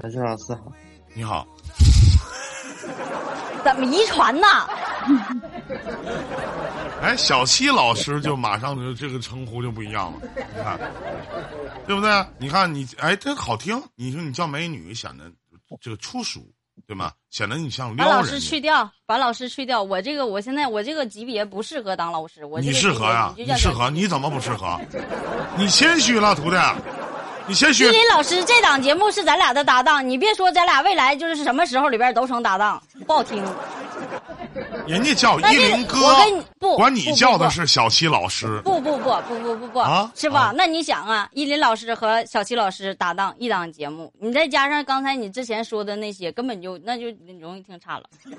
小齐老师好，你好，怎么遗传呢？哎，小七老师就马上就这个称呼就不一样了，你看，对不对？你看你，哎，这好听。你说你叫美女，显得这个粗俗，对吗？显得你像把老师。去掉，把老师去掉。我这个，我现在我这个级别不适合当老师。我你适合呀？你就叫你适合？你怎么不适合？你谦虚了，徒弟，你谦虚依。林老师这档节目是咱俩的搭档，你别说咱俩未来就是什么时候里边都成搭档，不好听。人家叫依林哥我跟你，不管你叫的是小七老师。不不不不不不不，啊师傅，啊那你想啊，依林老师和小七老师搭档一档节目，你再加上刚才你之前说的那些，根本就那就容易听差了，行，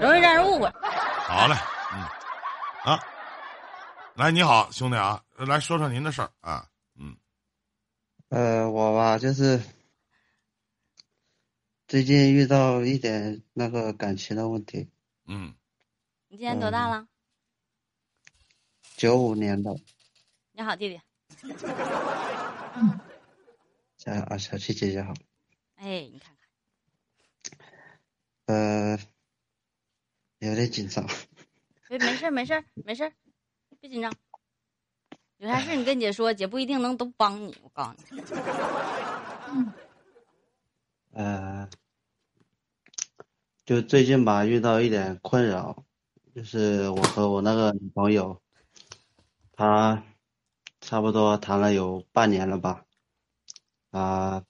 容易让人误会。好嘞，嗯，啊，来，你好，兄弟啊，来说说您的事儿啊，嗯，呃，我吧就是最近遇到一点那个感情的问题，嗯，你今年多大了？九五年的你好，弟弟。小啊小七姐姐好，哎，你看看，呃，有点紧张，没没事儿没事儿没事儿，别紧张。有啥事你跟姐说，姐不一定能都帮你。我告诉你，呃，就最近吧遇到一点困扰，就是我和我那个女朋友，她差不多谈了有半年了吧，啊、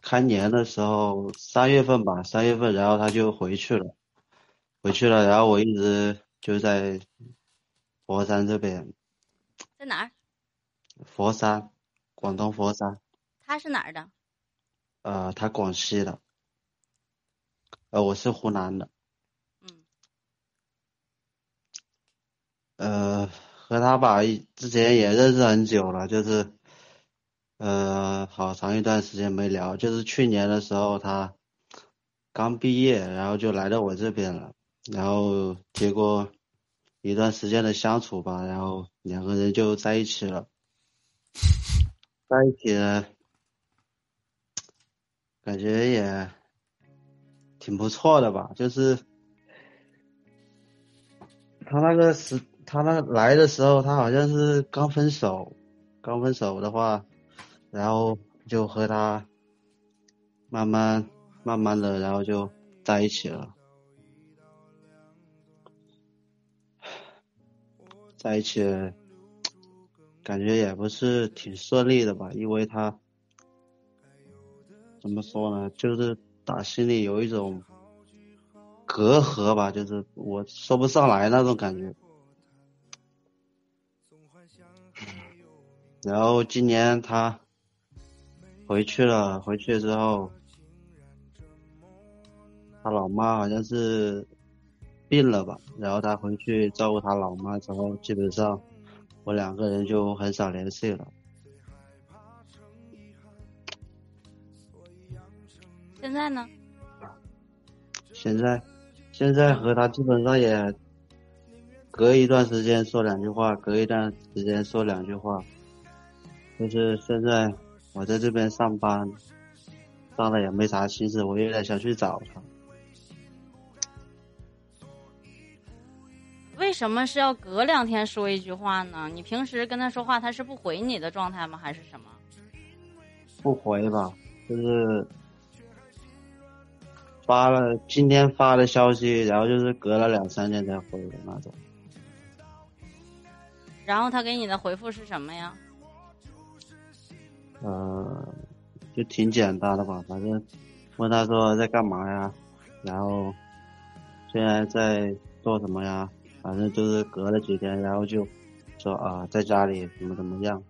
开年的时候三月份吧，三月份，然后她就回去了，回去了，然后我一直就在佛山这边，在哪儿？佛山，广东佛山。他是哪儿的？呃，他广西的，呃，我是湖南的，嗯，呃，和他吧，之前也认识很久了，就是，呃，好长一段时间没聊，就是去年的时候他刚毕业，然后就来到我这边了，然后结果一段时间的相处吧，然后两个人就在一起了，在一起。感觉也挺不错的吧，就是他那个时，他那来的时候，他好像是刚分手，刚分手的话，然后就和他慢慢慢慢的，然后就在一起了，在一起，感觉也不是挺顺利的吧，因为他。怎么说呢？就是打心里有一种隔阂吧，就是我说不上来那种感觉。然后今年他回去了，回去之后，他老妈好像是病了吧，然后他回去照顾他老妈之后，基本上我两个人就很少联系了。现在呢？现在，现在和他基本上也隔一段时间说两句话，隔一段时间说两句话。就是现在我在这边上班，上了也没啥心思，我有点想去找他。什么是要隔两天说一句话呢？你平时跟他说话，他是不回你的状态吗？还是什么？不回吧，就是发了今天发的消息，然后就是隔了两三天才回的那种。然后他给你的回复是什么呀？呃，就挺简单的吧，反正问他说在干嘛呀，然后现在在做什么呀，反正就是隔了几天，然后就说啊在家里怎么怎么样，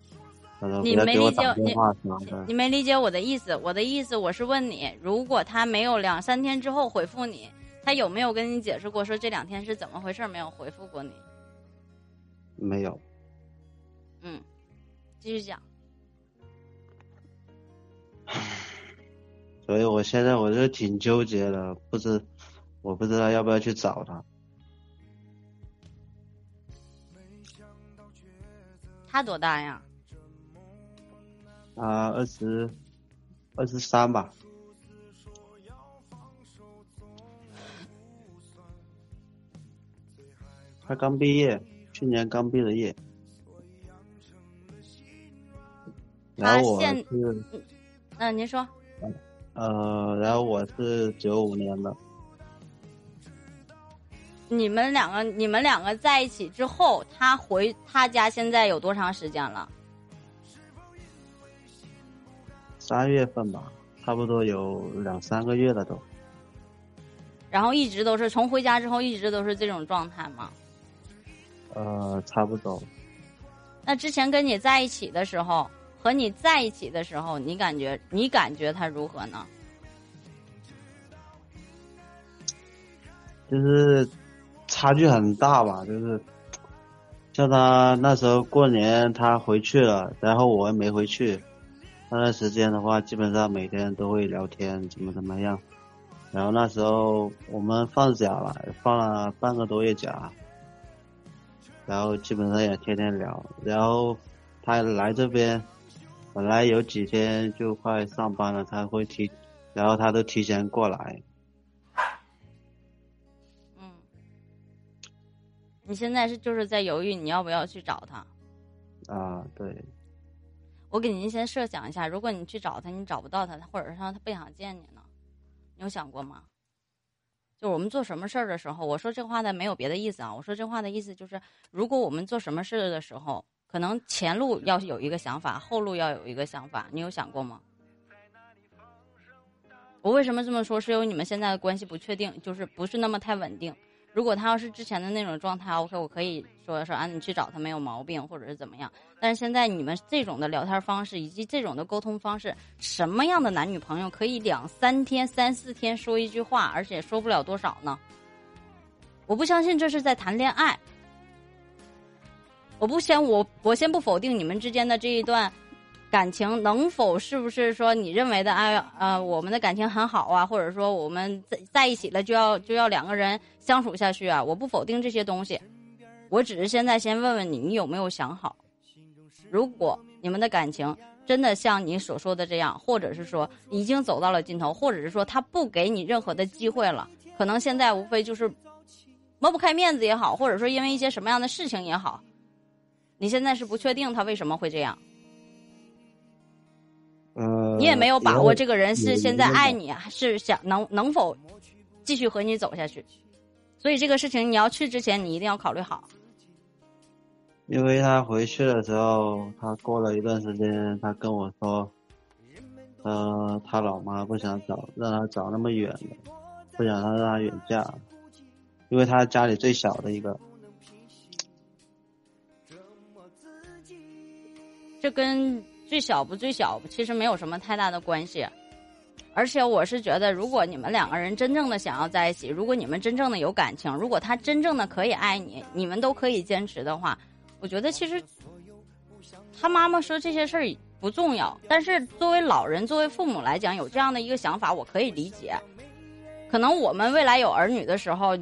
他说不你要给我没理解你打电话什么的你，没理解我的意思。我的意思，我是问你，如果他没有两三天之后回复你，他有没有跟你解释过说这两天是怎么回事？没有回复过你？没有。嗯，继续讲。所以我现在我就挺纠结的，不知我不知道要不要去找他。他多大呀？啊二十二十三吧。他刚毕业，去年刚毕的业。然后我是，嗯，您说。呃，然后我是九五年的。你们两个，你们两个在一起之后，他回他家现在有多长时间了？三月份吧，差不多有两三个月了都。然后一直都是从回家之后一直都是这种状态吗？呃，差不多。那之前跟你在一起的时候。和你在一起的时候，你感觉你感觉他如何呢？就是差距很大吧，就是像他那时候过年他回去了，然后我也没回去，那段时间的话，基本上每天都会聊天，怎么怎么样。然后那时候我们放假了，放了半个多月假，然后基本上也天天聊。然后他来这边。本来有几天就快上班了，他会提，然后他都提前过来。你现在是就是在犹豫你要不要去找他？啊，对。我给您先设想一下，如果你去找他，你找不到他，或者是说他不想见你呢？你有想过吗？就我们做什么事儿的时候，我说这话的没有别的意思啊，我说这话的意思就是，如果我们做什么事的时候。可能前路要有一个想法，后路要有一个想法，你有想过吗？我为什么这么说？是因为你们现在的关系不确定，就是不是那么太稳定。如果他要是之前的那种状态，OK，我可以说说啊，你去找他没有毛病，或者是怎么样。但是现在你们这种的聊天方式以及这种的沟通方式，什么样的男女朋友可以两三天、三四天说一句话，而且说不了多少呢？我不相信这是在谈恋爱。我不先我我先不否定你们之间的这一段感情能否是不是说你认为的哎呃我们的感情很好啊，或者说我们在在一起了就要就要两个人相处下去啊？我不否定这些东西，我只是现在先问问你，你有没有想好？如果你们的感情真的像你所说的这样，或者是说已经走到了尽头，或者是说他不给你任何的机会了，可能现在无非就是抹不开面子也好，或者说因为一些什么样的事情也好。你现在是不确定他为什么会这样，呃，你也没有把握这个人是现在爱你，还是想能能否继续和你走下去，所以这个事情你要去之前，你一定要考虑好。因为他回去的时候，他过了一段时间，他跟我说，呃，他老妈不想找，让他找那么远的，不想他让他远嫁，因为他家里最小的一个。这跟最小不最小其实没有什么太大的关系，而且我是觉得，如果你们两个人真正的想要在一起，如果你们真正的有感情，如果他真正的可以爱你，你们都可以坚持的话，我觉得其实他妈妈说这些事儿不重要。但是作为老人，作为父母来讲，有这样的一个想法，我可以理解。可能我们未来有儿女的时候，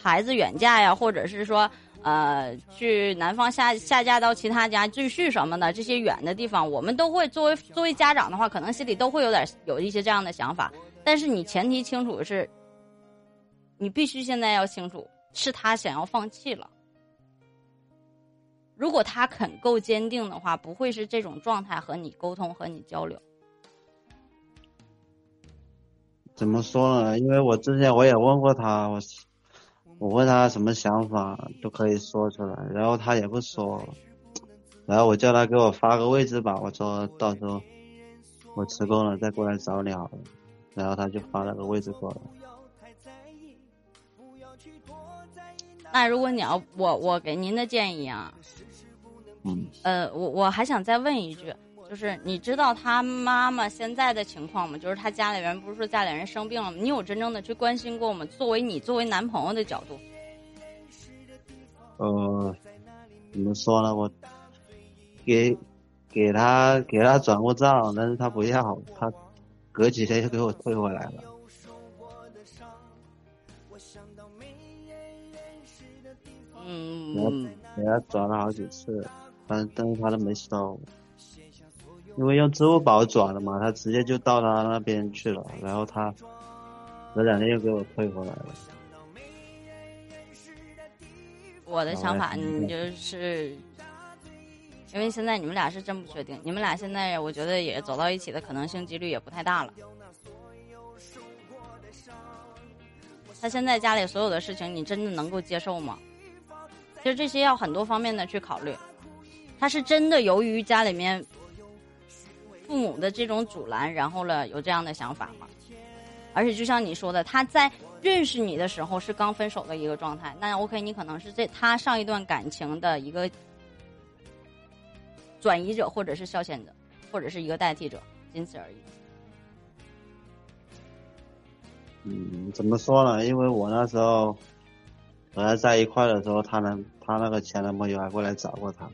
孩子远嫁呀，或者是说。呃，去南方下下嫁到其他家继续什么的，这些远的地方，我们都会作为作为家长的话，可能心里都会有点有一些这样的想法。但是你前提清楚是，你必须现在要清楚，是他想要放弃了。如果他肯够坚定的话，不会是这种状态和你沟通和你交流。怎么说呢？因为我之前我也问过他，我。我问他什么想法都可以说出来，然后他也不说，然后我叫他给我发个位置吧，我说到时候我辞工了再过来找你好了，然后他就发了个位置过来。那如果你要我我给您的建议啊，嗯，呃，我我还想再问一句。就是你知道他妈妈现在的情况吗？就是他家里人不是说家里人生病了吗？你有真正的去关心过吗？作为你作为男朋友的角度，呃，怎么说呢？我给给他给他转过账，但是他不要，他隔几天就给我退回来了。嗯，给他转了好几次，但但是他都没收。因为用支付宝转的嘛，他直接就到他那边去了，然后他隔两天又给我退回来了。我的想法，你就是，因为现在你们俩是真不确定，你们俩现在我觉得也走到一起的可能性几率也不太大了。他现在家里所有的事情，你真的能够接受吗？其实这些要很多方面的去考虑。他是真的由于家里面父母的这种阻拦，然后了有这样的想法吗？而且就像你说的，他在认识你的时候是刚分手的一个状态，那 OK，你可能是这他上一段感情的一个转移者，或者是消遣者，或者是一个代替者，仅此而已。嗯，怎么说呢？因为我那时候和他在一块的时候，他男他那个前男朋友还过来找过他。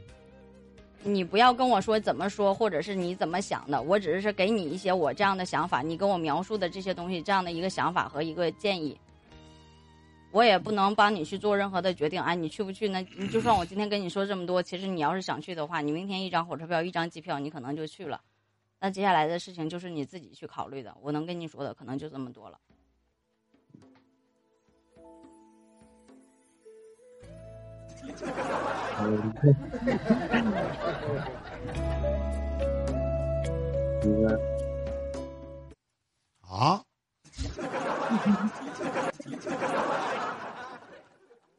你不要跟我说怎么说，或者是你怎么想的，我只是是给你一些我这样的想法，你跟我描述的这些东西，这样的一个想法和一个建议，我也不能帮你去做任何的决定。哎，你去不去呢？你就算我今天跟你说这么多，其实你要是想去的话，你明天一张火车票、一张机票，你可能就去了。那接下来的事情就是你自己去考虑的。我能跟你说的可能就这么多了。啊？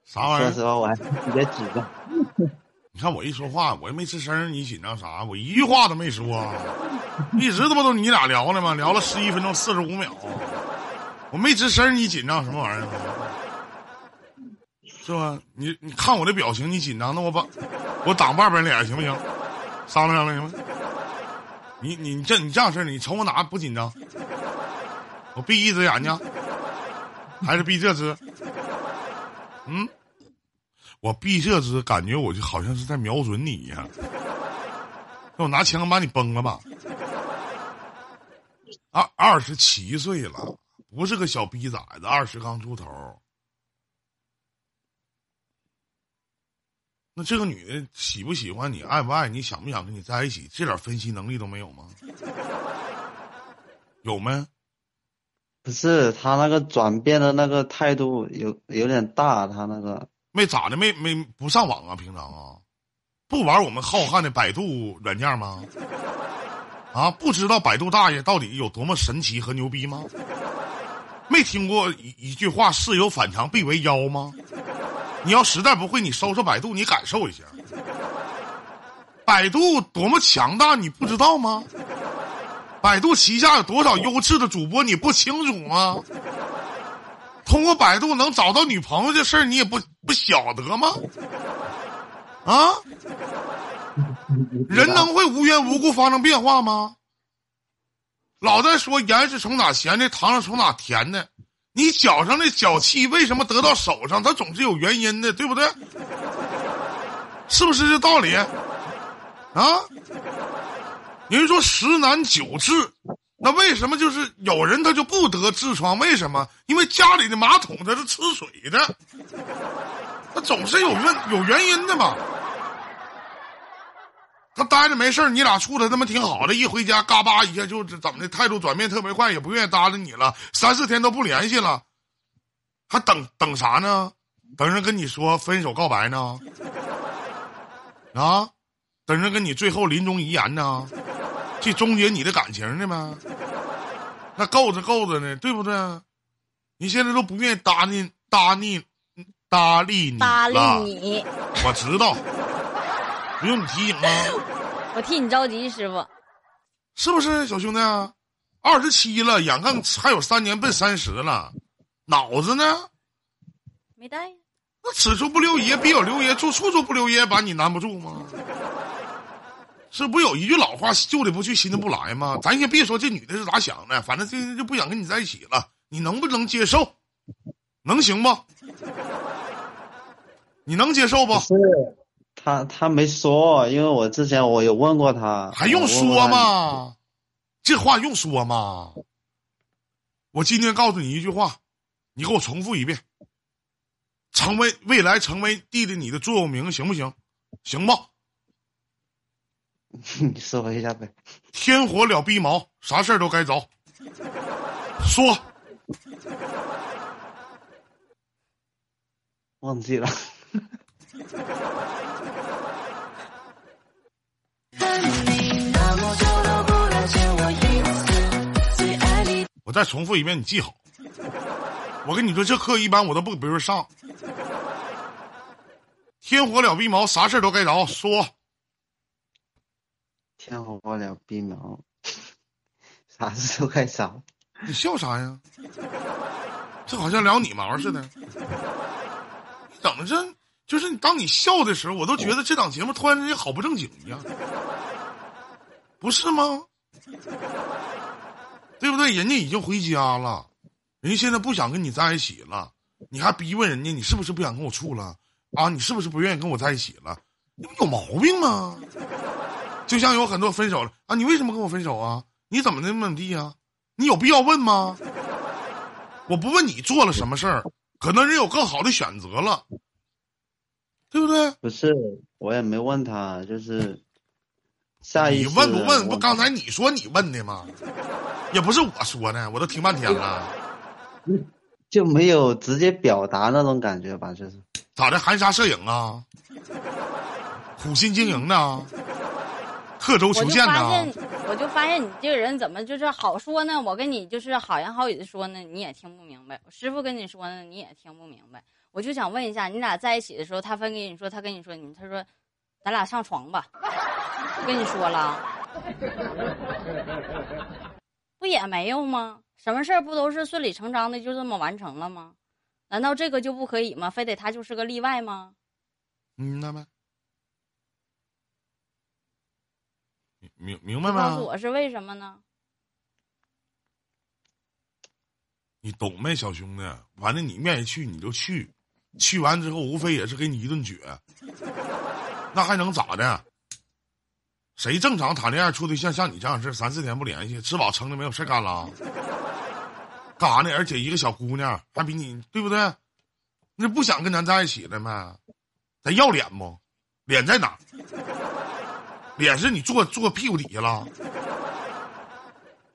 啥玩意儿？说实话，我还是比较紧张。你看我一说话，我又没吱声，你紧张啥？我一句话都没说，一直他妈都你俩聊呢吗？聊了十一分钟四十五秒，我没吱声，你紧张什么玩意儿？是吧？你你看我的表情，你紧张，那我把我挡半边脸行不行？商量商量行吗？你你这你这样式，你瞅我哪不紧张？我闭一只眼睛，还是闭这只？嗯？我闭这只，感觉我就好像是在瞄准你一样。那我拿枪把你崩了吧？二二十七岁了，不是个小逼崽子，二十刚出头。那这个女的喜不喜欢你，爱不爱你，想不想跟你在一起，这点分析能力都没有吗？有没？不是他那个转变的那个态度有有点大，他那个没咋的，没没不上网啊，平常啊，不玩我们浩瀚的百度软件吗？啊，不知道百度大爷到底有多么神奇和牛逼吗？没听过一一句话“事有反常必为妖”吗？你要实在不会，你搜搜百度，你感受一下，百度多么强大，你不知道吗？百度旗下有多少优质的主播，你不清楚吗？通过百度能找到女朋友这事儿，你也不不晓得吗？啊，人能会无缘无故发生变化吗？老在说盐是从哪咸的，糖是从哪甜的，你脚上的脚气为什么得到手上？它总是有原因的，对不对？是不是这道理？啊？有人说十男九痔，那为什么就是有人他就不得痔疮？为什么？因为家里的马桶它是吃水的，它总是有问有原因的嘛。他待着没事你俩处的他妈挺好的，一回家嘎巴一下就怎么的，态度转变特别快，也不愿意搭理你了，三四天都不联系了，还等等啥呢？等人跟你说分手告白呢？啊？等人跟你最后临终遗言呢？去终结你的感情呢吗？那够着够着呢，对不对？你现在都不愿意搭理搭理搭理你搭理了你，我知道，不用你提醒吗？我替你着急，师傅。是不是小兄弟？二十七了，眼看还有三年奔三十了，脑子呢？没带？那此处不留爷，必有留爷；处处处不留爷，把你难不住吗？是不有一句老话，旧的不去，新的不来吗？咱先别说这女的是咋想的，反正这就不想跟你在一起了，你能不能接受？能行不？你能接受不？是他他没说，因为我之前我有问过他，还用说他？吗？这话用说吗？我今天告诉你一句话，你给我重复一遍。成为未来成为弟弟你的座右铭，行不行？行不？你说一下呗。天火了逼毛，啥事儿都该着。说，忘记了。我再重复一遍，你记好。我跟你说，这课一般我都不给别人上。天火了逼毛，啥事儿都该着。说，天火了逼毛，啥事都该着。你笑啥呀？这好像聊你毛似的。你怎么这？就是你当你笑的时候，我都觉得这档节目突然之间好不正经一样，不是吗？对不对？人家已经回家了，人家现在不想跟你在一起了，你还逼问人家你是不是不想跟我处了啊？你是不是不愿意跟我在一起了？你不有毛病吗？就像有很多分手了啊，你为什么跟我分手啊？你怎么那么地啊？你有必要问吗？我不问你做了什么事儿，可能人有更好的选择了，对不对？不是，我也没问他，就是下意你问不问？不，刚才你说你问的吗？也不是我说的，我都听半天了。就没有直接表达那种感觉吧？就是咋的？含沙射影啊？苦心经营呢？刻舟我就求剑发现呢？，我就发现你这个人怎么就是好说呢？我跟你就是好言好语的说呢，你也听不明白；我师傅跟你说呢，你也听不明白。我就想问一下，你俩在一起的时候，他分给你说，他跟你说，你他说，咱俩上床吧。我跟你说了，不也没有吗？什么事儿不都是顺理成章的就这么完成了吗？难道这个就不可以吗？非得他就是个例外吗？明白没？明明明白吗告诉？我是为什么呢？你懂没，小兄弟？完了，你愿意去你就去，去完之后无非也是给你一顿撅，那还能咋的？谁正常谈恋爱处对象像你这样式，三四天不联系，吃饱撑的没有事干了？干啥呢？而且一个小姑娘还比你对不对？那不想跟咱在一起了吗？咱要脸不？脸在哪？脸是你坐坐屁股底下了，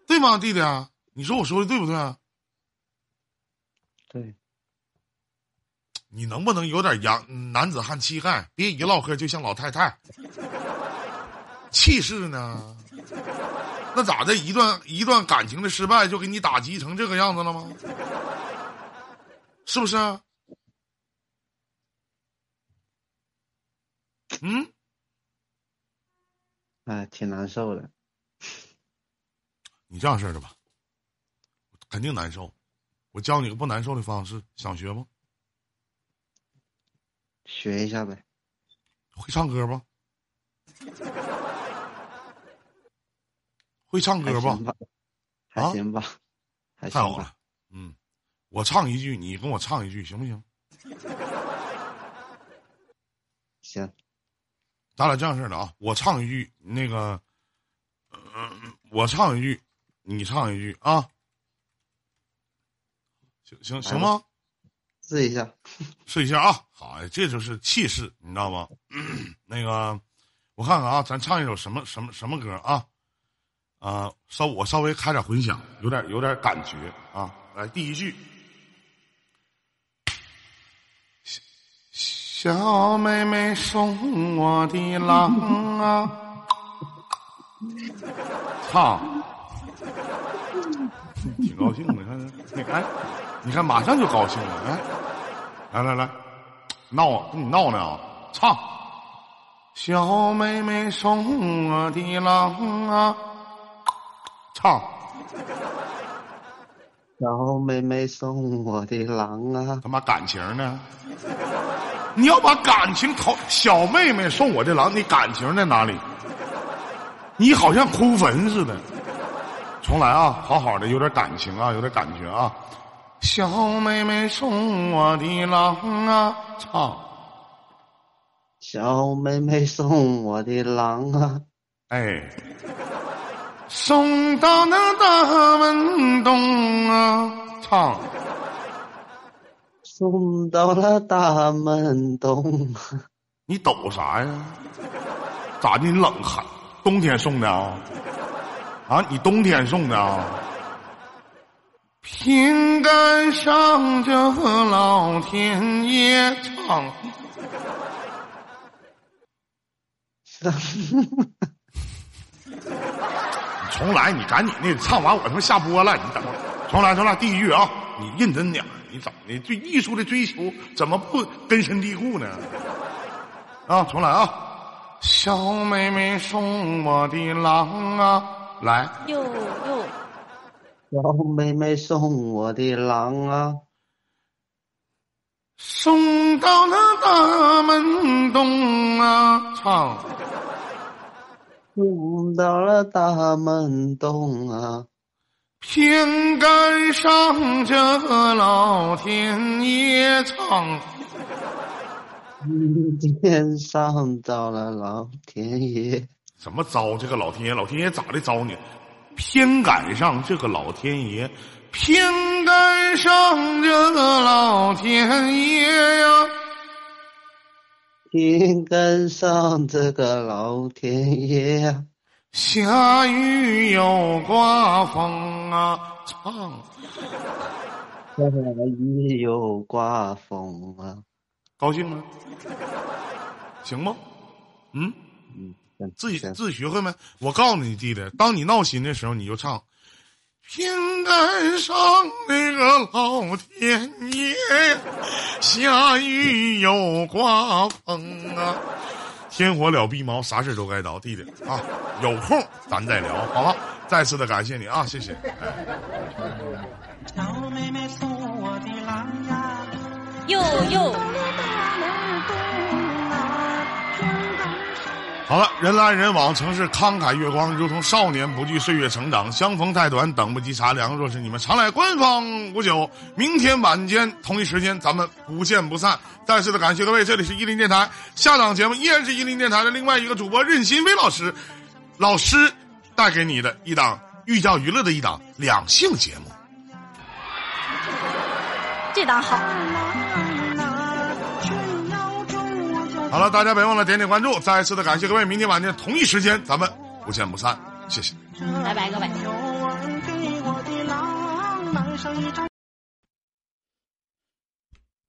对吗，弟弟？你说我说的对不对？对，你能不能有点洋男子汉气概？别一唠嗑就像老太太，气势呢？那咋的？一段一段感情的失败就给你打击成这个样子了吗？是不是？嗯，哎，挺难受的。你这样式的吧，肯定难受。我教你个不难受的方式，想学不？学一下呗。会唱歌不？会唱歌不？还行吧，还啊行吧，还行吧。太好了，嗯，我唱一句，你跟我唱一句，行不行？行，咱俩这样式的啊，我唱一句，那个，嗯、我唱一句，你唱一句啊，行行行吗？试一下。试一下啊，好，这就是气势，你知道吗？那个，我看看啊，咱唱一首什么什么什么歌啊？啊、稍我稍微开点混响，有点有点感觉啊。来，第一句，小妹妹送我的郎啊，唱，挺高兴的，你看你看，你看马上就高兴了，哎。来来来，闹跟你闹呢啊！唱，小妹妹送我的郎啊，唱，小妹妹送我的郎啊，他妈感情呢？你要把感情投小妹妹送我的郎，你感情在哪里？你好像哭坟似的。重来啊，好好的，有点感情啊，有点感觉啊。小妹妹送我的郎啊，唱。小妹妹送我的郎啊，哎，送到那大门东啊，唱送到了大门东。你抖啥呀？咋的？你冷寒冬天送的啊？啊，你冬天送的啊？凭感上这老天爷唱。重来，你赶紧的，唱完我他妈下播了，你等会。重来，重来，第一句啊，你认真点你怎么的？对艺术的追求怎么不根深蒂固呢？啊，重来啊！小妹妹送我的郎啊，来。哟哟，小妹妹送我的郎啊，送到了大门东啊，唱。送到了大门东啊，偏赶上这老天爷唱。天上找了老天爷，怎么招这个老天爷？老天爷咋的招你？偏赶上这个老天爷，偏赶上这个老天爷呀！偏赶上这个老天爷呀，下雨又刮风啊，唱。下雨又刮风啊，高兴吗？行吗？嗯，嗯，自己自己学会没？我告诉你，弟弟，当你闹心的时候，你就唱。偏赶上那个老天爷，下雨又刮风啊，天火了逼毛，啥事都该着。弟弟啊，有空咱再聊，好吧？再次的感谢你啊，谢谢。小妹妹送我的郎呀，哟哟，好了，人来人往，城市慷慨月光，如同少年不惧岁月成长。相逢太短，等不及茶凉。若是你们常来官方五九，明天晚间同一时间，咱们不见不散。再次的感谢各位，这里是伊林电台，下档节目依然是伊林电台的另外一个主播任新飞老师，老师带给你的一档寓教于乐的一档两性节目。这档好。好了，大家别忘了点点关注。再一次的感谢各位，明天晚间同一时间，咱们不见不散。谢谢。拜拜，各位。